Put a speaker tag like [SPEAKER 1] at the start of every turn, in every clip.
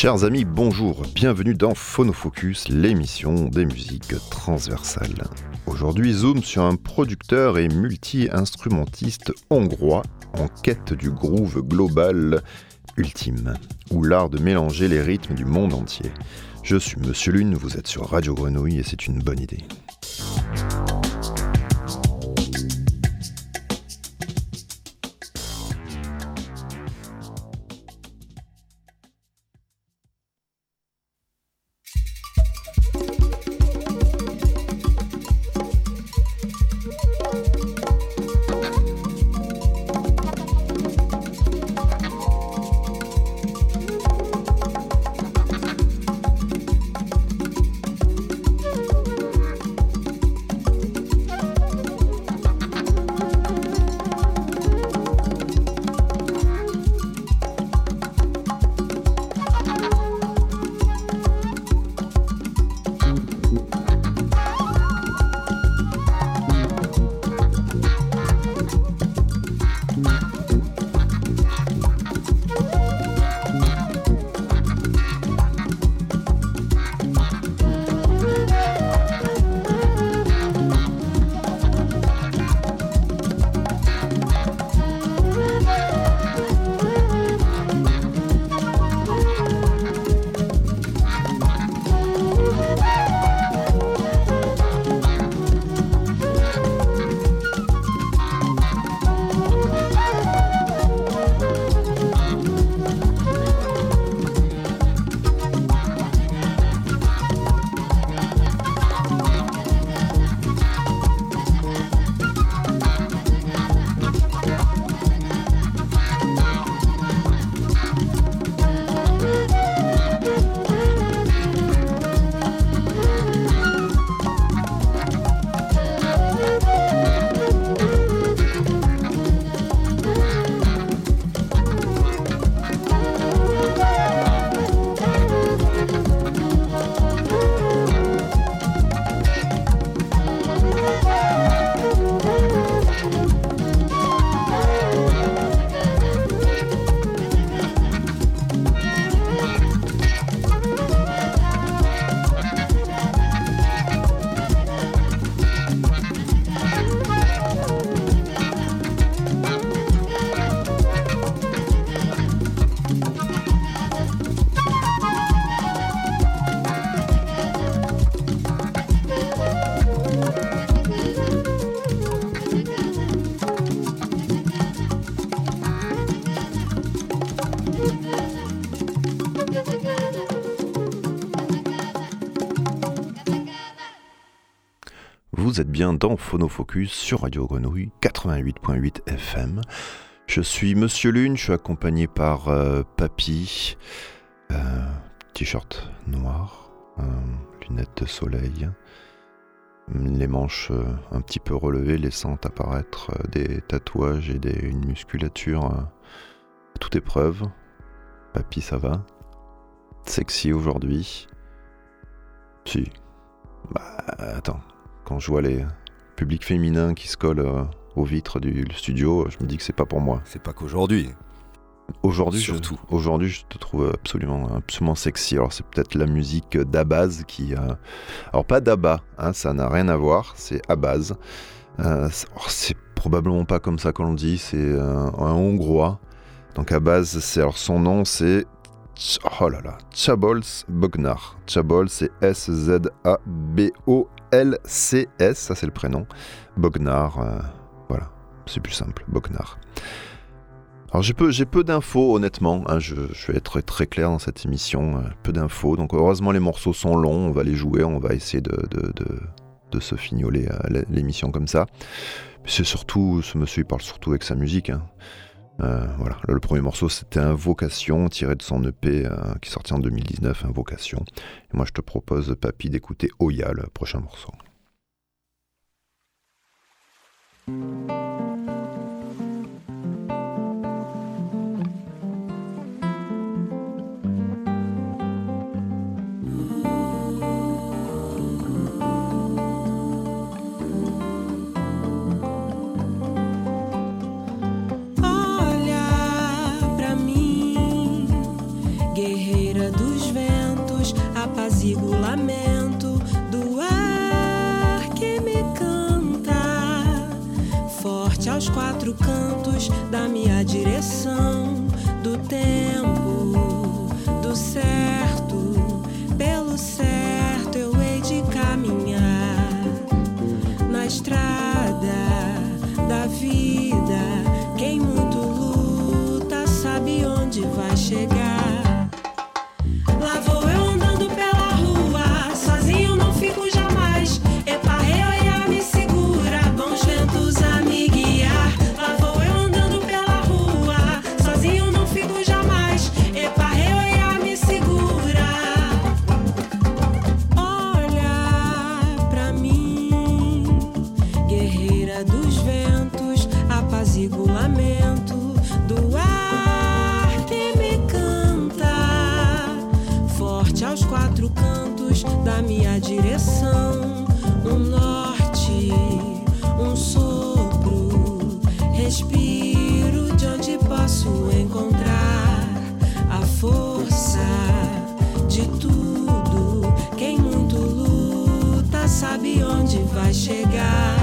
[SPEAKER 1] Chers amis, bonjour, bienvenue dans Phonofocus, l'émission des musiques transversales. Aujourd'hui, zoom sur un producteur et multi-instrumentiste hongrois en quête du groove global ultime, ou l'art de mélanger les rythmes du monde entier. Je suis Monsieur Lune, vous êtes sur Radio Grenouille et c'est une bonne idée. Dans Phonofocus sur Radio Grenouille 88.8 FM. Je suis Monsieur Lune, je suis accompagné par euh, Papy, euh, t-shirt noir, euh, lunettes de soleil, les manches un petit peu relevées, laissant apparaître des tatouages et une musculature à toute épreuve. Papy, ça va? Sexy aujourd'hui? Si. Bah, attends, quand je vois les publics féminins qui se collent euh, aux vitres du studio, je me dis que c'est pas pour moi.
[SPEAKER 2] C'est pas qu'aujourd'hui.
[SPEAKER 1] Aujourd'hui, surtout. Aujourd'hui, je te trouve absolument, absolument sexy. Alors, c'est peut-être la musique d'Abaz qui. Euh, alors, pas d'Abba, hein, ça n'a rien à voir, c'est Abaz. Euh, c'est probablement pas comme ça qu'on le dit, c'est un hongrois. Donc, Abaz, c'est alors son nom, c'est. Oh là là, Chabols Bognar. Chabol, c'est S-Z-A-B-O LCS, ça c'est le prénom. Bognar, euh, voilà, c'est plus simple, Bognar. Alors j'ai peu, peu d'infos honnêtement, hein, je, vais être très clair dans cette émission, euh, peu d'infos, donc heureusement les morceaux sont longs, on va les jouer, on va essayer de, de, se fignoler euh, l'émission comme ça. C'est surtout, ce monsieur il parle surtout avec sa musique. Hein. Voilà, le premier morceau c'était Invocation, tiré de son EP qui est sorti en 2019, Invocation. Moi je te propose, Papy, d'écouter Oya, le prochain morceau.
[SPEAKER 2] Quatro cantos da minha direção, do tempo, do certo, pelo certo eu hei de caminhar na estrada da vida. Quem muito luta sabe onde vai chegar. Vai chegar.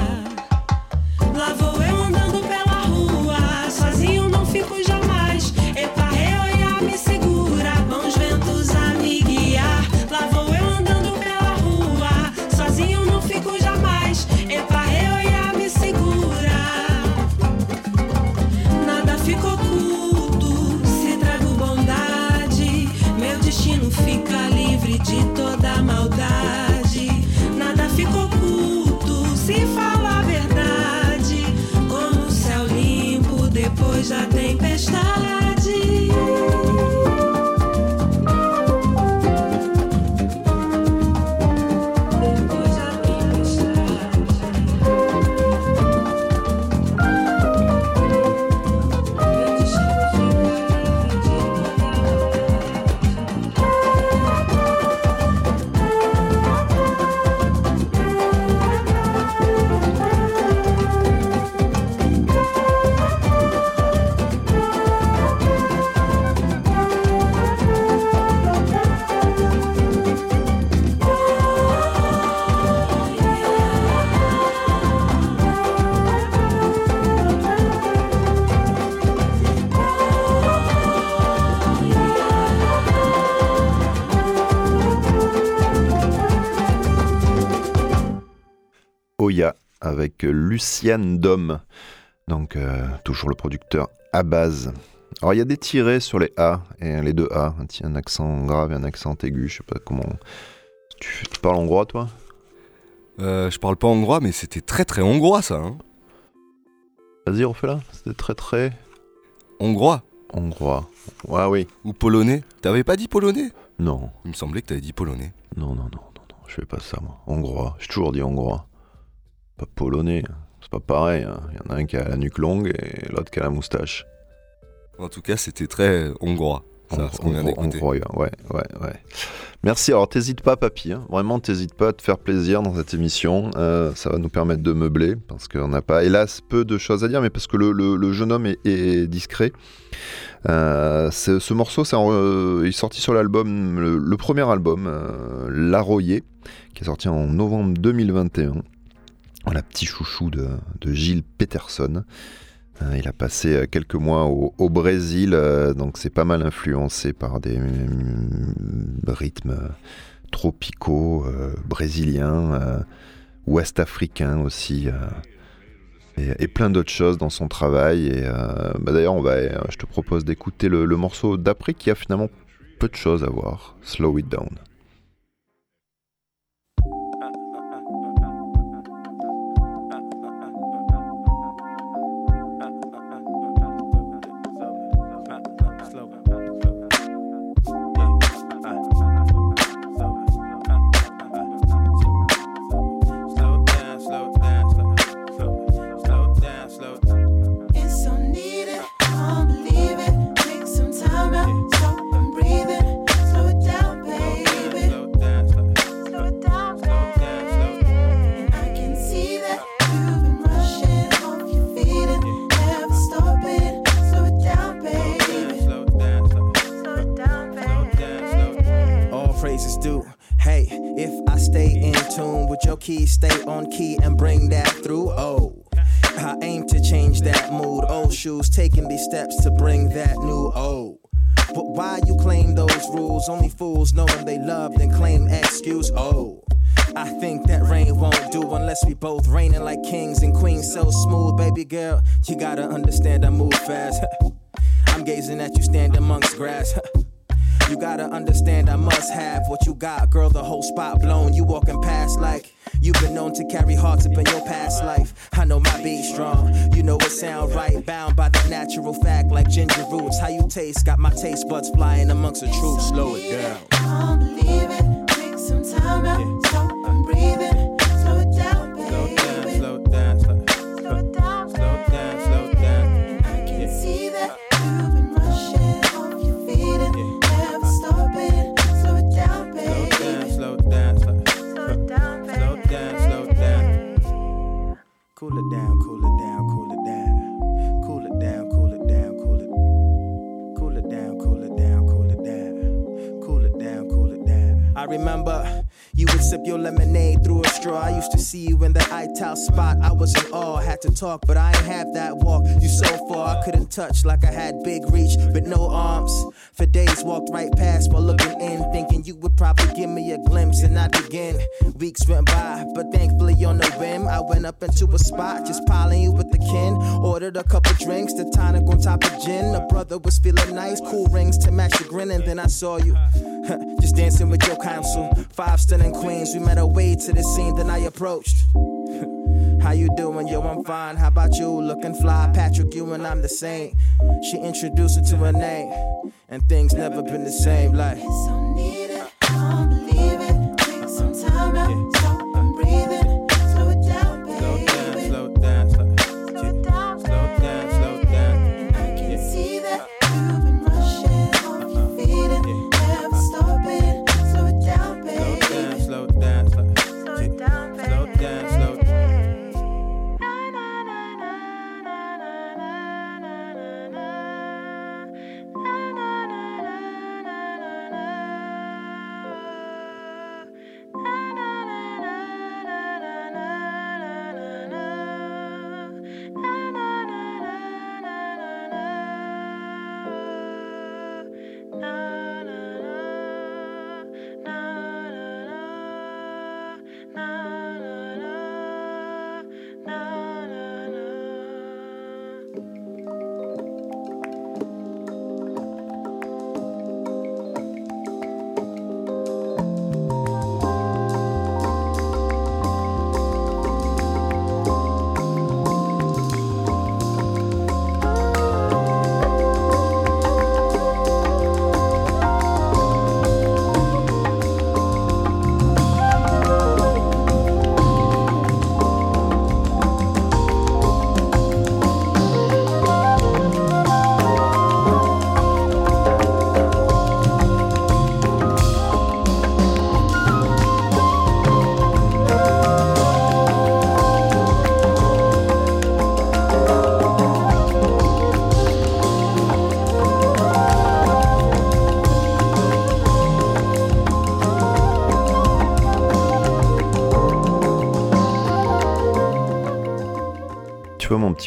[SPEAKER 1] Luciane Dom, donc euh, toujours le producteur à base. Alors il y a des tirets sur les A et les deux A, un, accent grave et un accent aigu, je sais pas comment. Tu, tu parles hongrois toi?
[SPEAKER 3] Euh, je parle pas hongrois, mais c'était très très hongrois ça. Hein
[SPEAKER 1] Vas-y refais-la, c'était très très
[SPEAKER 3] hongrois?
[SPEAKER 1] hongrois. Ouais oui.
[SPEAKER 3] ou polonais? T'avais pas dit polonais?
[SPEAKER 1] Non,
[SPEAKER 3] Il me semblait que t'avais dit polonais.
[SPEAKER 1] non, non, non, non, non, je fais pas ça moi. Hongrois, j'ai toujours dit hongrois. Pas polonais, c'est pas pareil. hein. Il y en a un qui a la nuque longue et l'autre qui a la moustache.
[SPEAKER 3] En tout cas, c'était très hongrois. Ça,
[SPEAKER 1] ouais, ouais, ouais. Merci. Alors, t'hésites pas, papy. hein. Vraiment, t'hésites pas à te faire plaisir dans cette émission. Euh, ça va nous permettre de meubler parce qu'on n'a pas, hélas, peu de choses à dire, mais parce que le, le- le jeune homme est, est discret. Euh, ce morceau, en- euh, il est sorti sur l'album, le, le premier album, L'Arroyer, qui est sorti en novembre 2021. Voilà, petit chouchou de, Gilles Peterson. Euh, il a passé euh, quelques mois au, Brésil, euh, donc c'est pas mal influencé par des rythmes tropicaux, brésiliens, euh, ouest africains aussi, et, plein d'autres choses dans son travail. Et bah d'ailleurs, je te propose d'écouter le, le morceau d'après qui a finalement peu de choses à voir. Slow it down.
[SPEAKER 4] Then claim excuse. Oh. I think that rain won't do unless we both reigning like kings and queens. So smooth, baby girl. You gotta understand I move fast. I'm gazing at you stand amongst grass. You gotta understand I must have what you got, girl. The whole spot blown. You walking past like you've been known to carry hearts up in your past life. I know my beat strong. You know it sound right. Bound by the natural fact like ginger roots. How you taste? Got my taste buds flying amongst the truth. Slow it down.
[SPEAKER 2] Can't believe it. Take some time out. Stop and breathing. Slow see
[SPEAKER 4] you in the ital spot. I was in awe, had to talk, but I ain't have that walk. You so far, I couldn't touch like I had big reach, but no arms. For days, walked right past while looking in, thinking you would probably give me a glimpse and I'd begin. Weeks went by, but thankfully on a whim, I went up into a spot, just piling you with the kin. Ordered a couple drinks, the tonic on top of gin. The brother was feeling nice, cool rings to match the grin, and then I saw you. Just dancing with your counsel. Five stunning queens, we met our way to the scene, then I approached. How you doing? Yo, I'm fine. How about you? Looking fly. Patrick, you and I'm the same. She introduced her to her name, and things never been the same. Like,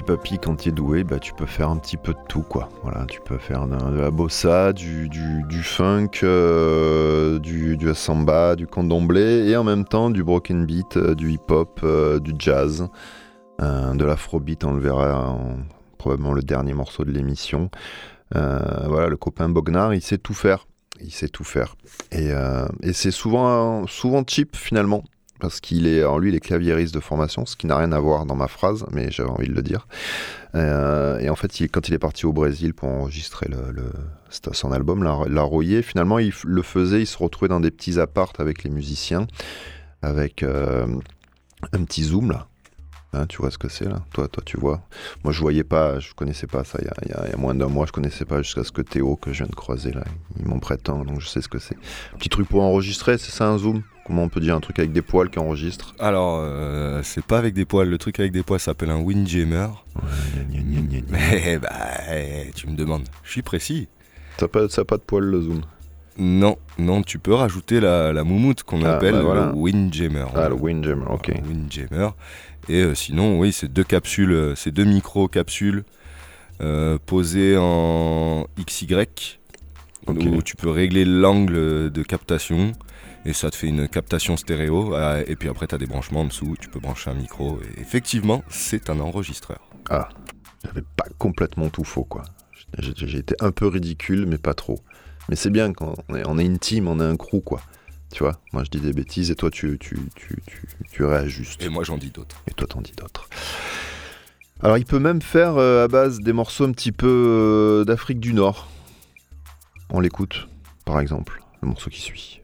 [SPEAKER 1] papy, quand est doué, bah, tu peux faire un petit peu de tout, quoi. Voilà, tu peux faire de, la bossa, du, du, funk, euh, du, du samba, du candomblé, et en même temps du broken beat, euh, du hip-hop, euh, du jazz, de l'afrobeat, on le verra en probablement le dernier morceau de l'émission. Voilà, le copain Bognar, il sait tout faire. Il sait tout faire. Et, et c'est souvent, souvent cheap, finalement parce qu'il est, en lui, il est claviériste de formation, ce qui n'a rien à voir dans ma phrase, mais j'avais envie de le dire. Euh, et en fait, quand il est parti au Brésil pour enregistrer son album, La, finalement, il le faisait, il se retrouvait dans des petits appartes avec les musiciens, avec euh, un petit zoom là. Hein, tu vois ce que c'est là Toi, toi, tu vois. Moi, je voyais pas, je connaissais pas ça. Il y a, il y a, il y a moins d'un mois, je connaissais pas jusqu'à ce que Théo, que je viens de croiser là, ils m'ont prêté un, donc je sais ce que c'est. Petit truc pour enregistrer, c'est ça un zoom? Comment on peut dire un truc avec des poils qui enregistre
[SPEAKER 3] Alors, euh, c'est pas avec des poils. Le truc avec des poils s'appelle un windjammer.
[SPEAKER 1] Ouais, gna, gna, gna, gna.
[SPEAKER 3] Mais bah, eh, tu me demandes. Je suis précis.
[SPEAKER 1] Ça n'a pas, ça a pas de poils le zoom?
[SPEAKER 3] Non, non, tu peux rajouter la, la moumoute qu'on
[SPEAKER 1] Ah,
[SPEAKER 3] appelle
[SPEAKER 1] bah voilà.
[SPEAKER 3] le windjammer.
[SPEAKER 1] Ah, le Windjammer, ok.
[SPEAKER 3] Windjammer. Et euh, sinon, oui, c'est deux capsules, euh, c'est deux micro-capsules euh, posées en XY, où tu peux régler l'angle de captation. Et ça te fait une captation stéréo. Et puis après, tu as des branchements en dessous. Tu peux brancher un micro. Et effectivement, c'est un enregistreur.
[SPEAKER 1] Ah, j'avais pas complètement tout faux, quoi. J'ai j'ai été un peu ridicule, mais pas trop. Mais c'est bien quand on est, on est une team, on est un crew, quoi. Tu vois, moi je dis des bêtises et toi tu, tu, tu, tu, tu réajustes.
[SPEAKER 3] Et moi, j'en dis d'autres.
[SPEAKER 1] Et toi t'en dis d'autres. Alors il peut même faire euh, à base des morceaux un petit peu euh, d'Afrique du Nord. On l'écoute, par exemple, le morceau qui suit.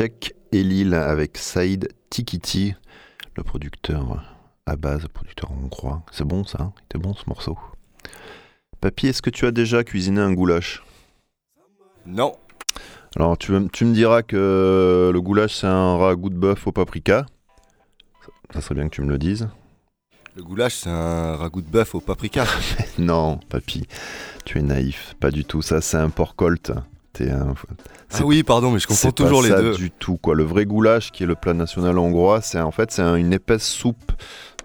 [SPEAKER 1] Check et Lille avec Saïd Tikiti, le producteur à base, producteur hongrois. C'est bon ça, hein? Était bon ce morceau. Papy, est-ce que tu as déjà cuisiné un goulash?
[SPEAKER 3] Non.
[SPEAKER 1] Alors tu, tu, me diras que le goulash c'est un ragoût de bœuf au paprika. Ça serait bien que tu me le dises.
[SPEAKER 3] Le goulash c'est un ragoût de bœuf au paprika.
[SPEAKER 1] non, papy, tu es naïf. Pas du tout. Ça c'est un porc colt.
[SPEAKER 3] Ah oui, pardon, mais je confonds toujours les deux.
[SPEAKER 1] du tout quoi. Le vrai goulash, qui est le plat national hongrois, c'est en fait c'est une épaisse soupe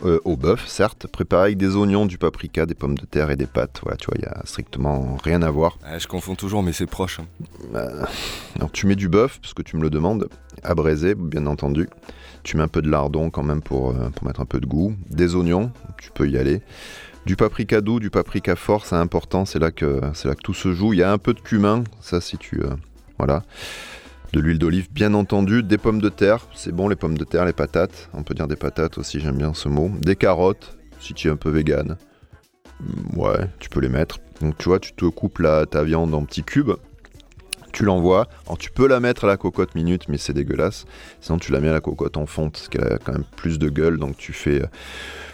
[SPEAKER 1] euh, au bœuf, certes, préparée avec des oignons, du paprika, des pommes de terre et des pâtes. Voilà, tu vois, il y a strictement rien à voir.
[SPEAKER 3] je confonds toujours, mais c'est proche. Hein.
[SPEAKER 1] Bah, alors tu mets du bœuf, parce que tu me le demandes, abraisé, bien entendu. Tu mets un peu de lardon quand même pour, euh, pour mettre un peu de goût. Des oignons, tu peux y aller. Du paprika doux, du paprika fort, c'est important, c'est là, que, c'est là que tout se joue. Il y a un peu de cumin, ça si tu... Euh, voilà. De l'huile d'olive, bien entendu. Des pommes de terre, c'est bon les pommes de terre, les patates. On peut dire des patates aussi, j'aime bien ce mot. Des carottes, si tu es un peu vegan. Mm, ouais, tu peux les mettre. Donc tu vois, tu te coupes ta viande en petits cubes tu l'envoies. Tu peux la mettre à la cocotte minute, mais c'est dégueulasse. Sinon tu la mets à la cocotte en fonte, parce qu'elle a quand même plus de gueule. Donc tu fais,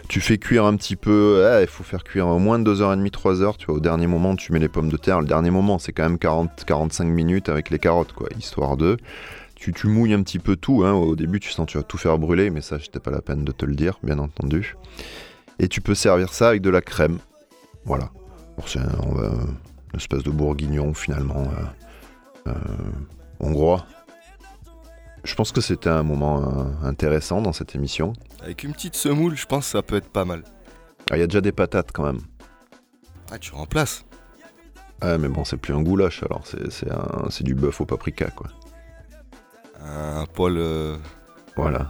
[SPEAKER 1] tu fais cuire un petit peu. il faut faire cuire au moins 2h30, 3h. Tu vois, au dernier moment, tu mets les pommes de terre. Le dernier moment, c'est quand même 40-45 minutes avec les carottes, quoi, histoire de. Tu, mouilles un petit peu tout. Hein. Au début, tu sens tu vas tout faire brûler, mais ça, c'était pas la peine de te le dire, bien entendu. Et tu peux servir ça avec de la crème. Voilà. C'est une espèce de bourguignon, finalement. Euh, euh, hongrois. Je pense que c'était un moment euh, intéressant dans cette émission.
[SPEAKER 3] Avec une petite semoule, je pense que ça peut être pas mal.
[SPEAKER 1] Ah, il y a déjà des patates quand même.
[SPEAKER 3] Ah, tu remplaces
[SPEAKER 1] Ah, mais bon, c'est plus un goulash alors, c'est du bœuf au paprika quoi.
[SPEAKER 3] Un poil. Euh,
[SPEAKER 1] voilà.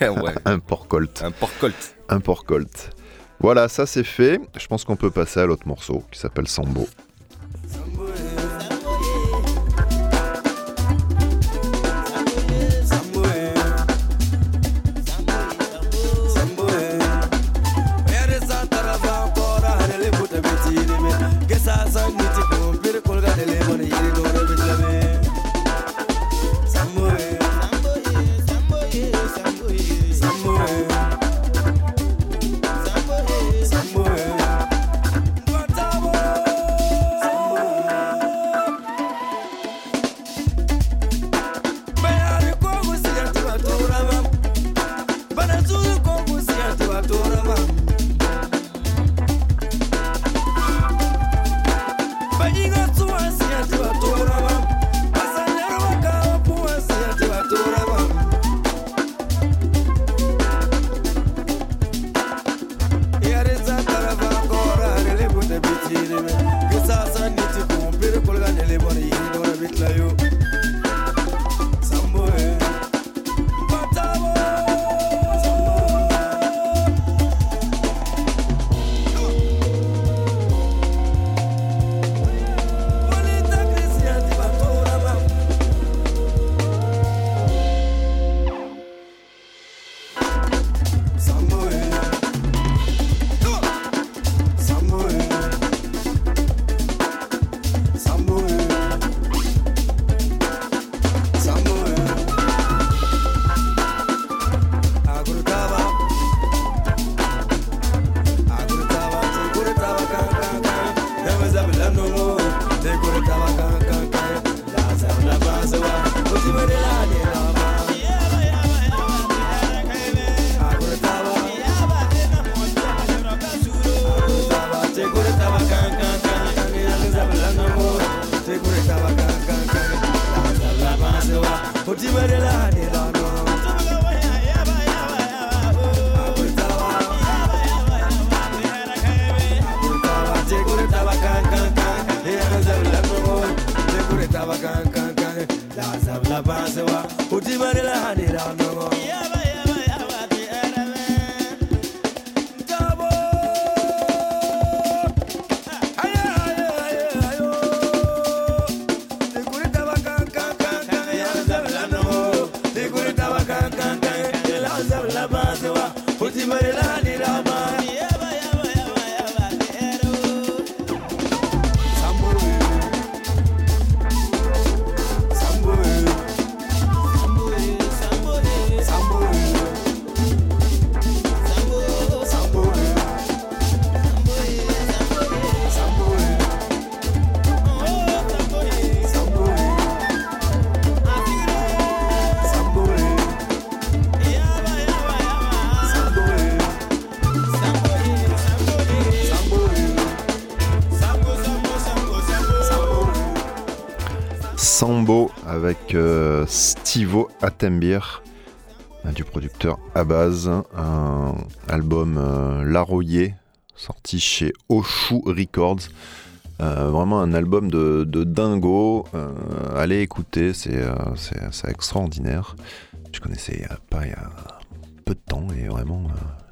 [SPEAKER 3] Un, ouais.
[SPEAKER 1] un porc colt.
[SPEAKER 3] Un porc colt.
[SPEAKER 1] Un porc colt. Voilà, ça c'est fait. Je pense qu'on peut passer à l'autre morceau qui s'appelle Sambo. kuti werelane lano Kuti avec euh, Stivo Atembir du producteur Abaz, un album euh, sorti chez Oshu Records. Euh, vraiment un album de, dingo. Euh, allez écouter, c'est extraordinaire. Je connaissais pas il y a peu de temps et vraiment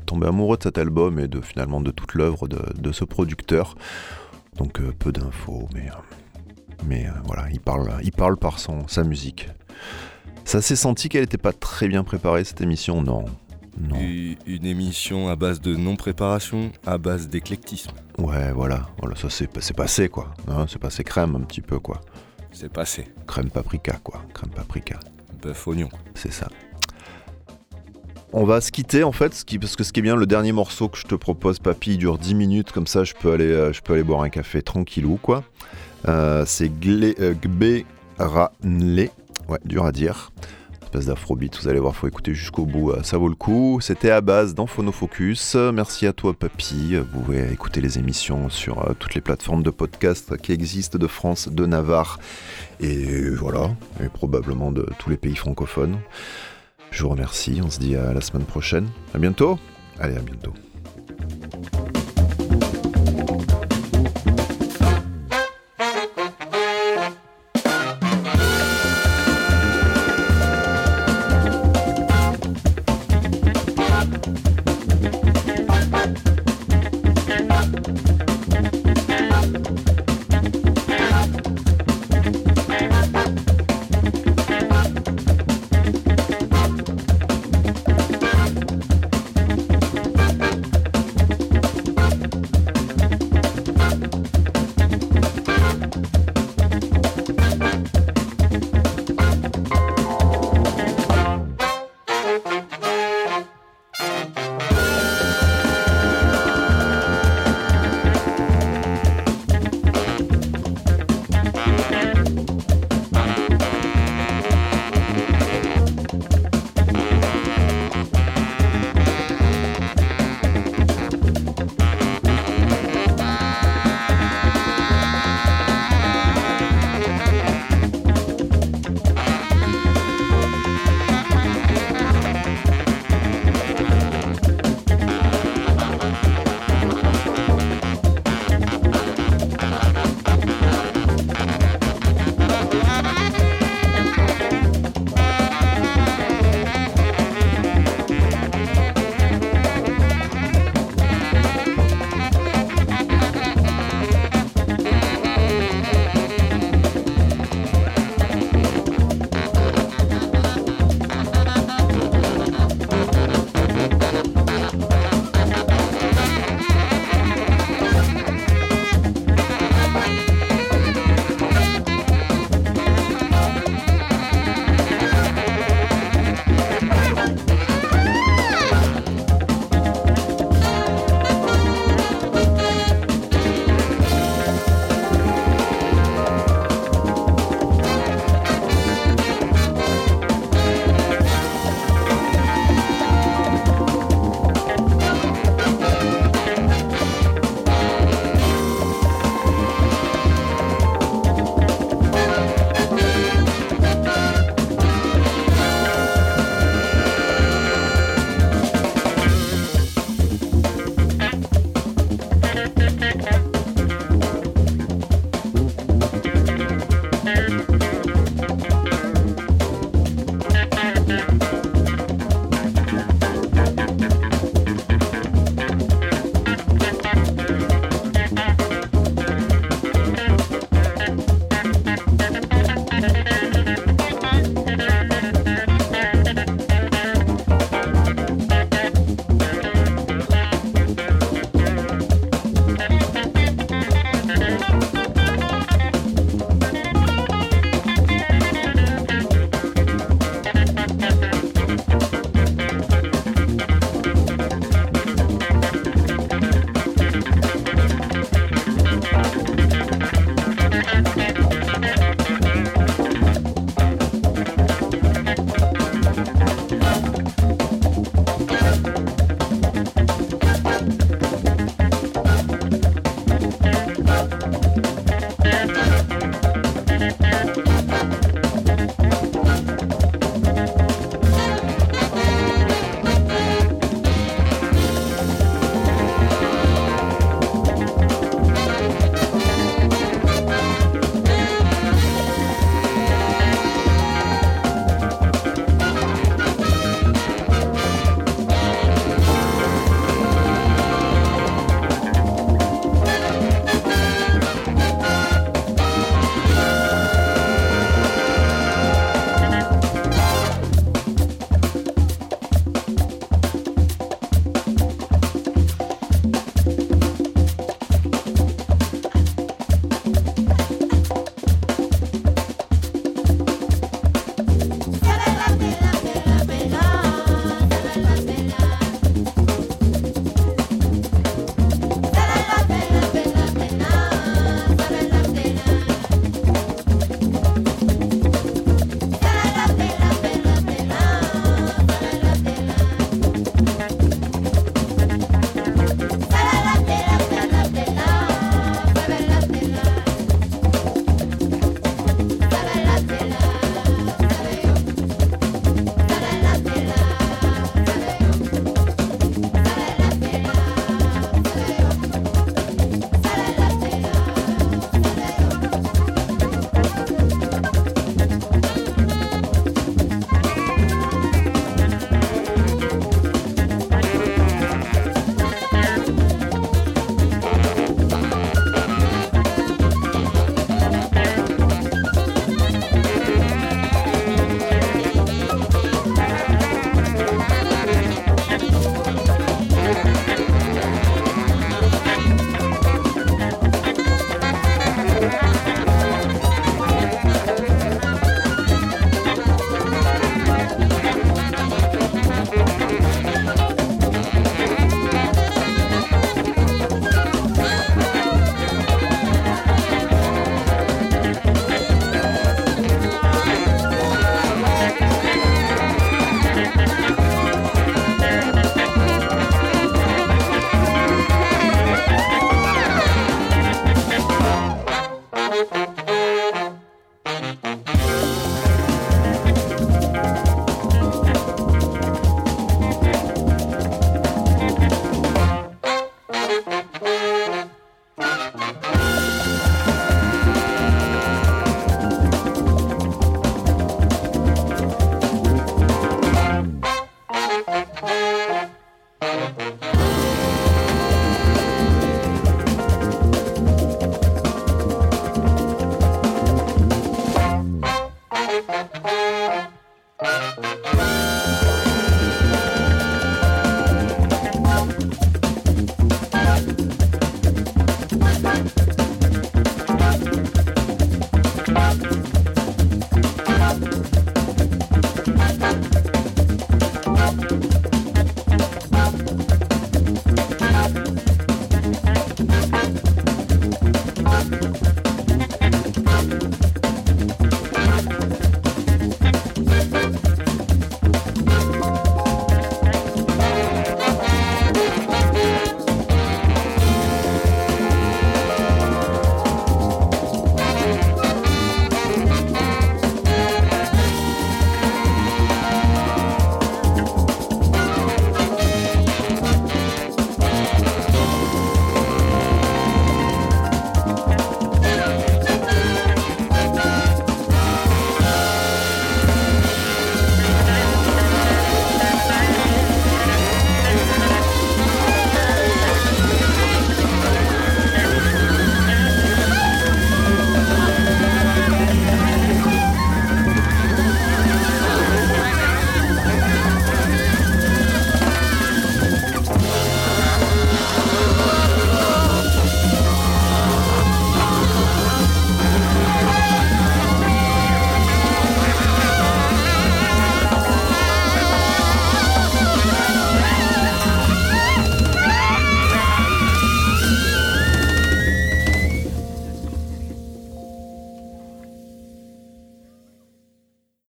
[SPEAKER 1] tombé amoureux de cet album et de finalement de toute l'œuvre de, ce producteur. Donc peu d'infos, mais, mais voilà, il parle, il parle par son, sa musique. Ça s'est senti qu'elle n'était pas très bien préparée cette émission, non. non.
[SPEAKER 3] Une émission à base de non-préparation, à base d'éclectisme.
[SPEAKER 1] Ouais, voilà, voilà ça c'est passé quoi. Hein, c'est passé crème un petit peu quoi.
[SPEAKER 3] C'est passé.
[SPEAKER 1] Crème paprika quoi, crème paprika.
[SPEAKER 3] Bœuf oignon.
[SPEAKER 1] C'est ça. On va se quitter en fait, parce que ce qui est bien, le dernier morceau que je te propose, papy, il dure 10 minutes, comme ça je peux aller, euh, je peux aller boire un café tranquillou quoi. Euh, c'est euh, Gbe Ranle, ouais, dur à dire Espèce d'afrobeat, vous allez voir, faut écouter jusqu'au bout, euh, ça vaut le coup. C'était à base dans Phonofocus. Merci à toi, Papy. Vous pouvez écouter les émissions sur toutes les plateformes de podcast qui existent de France, de Navarre et voilà, et probablement de tous les pays francophones. Je vous remercie. On se dit à la semaine prochaine. À bientôt. Allez, à bientôt.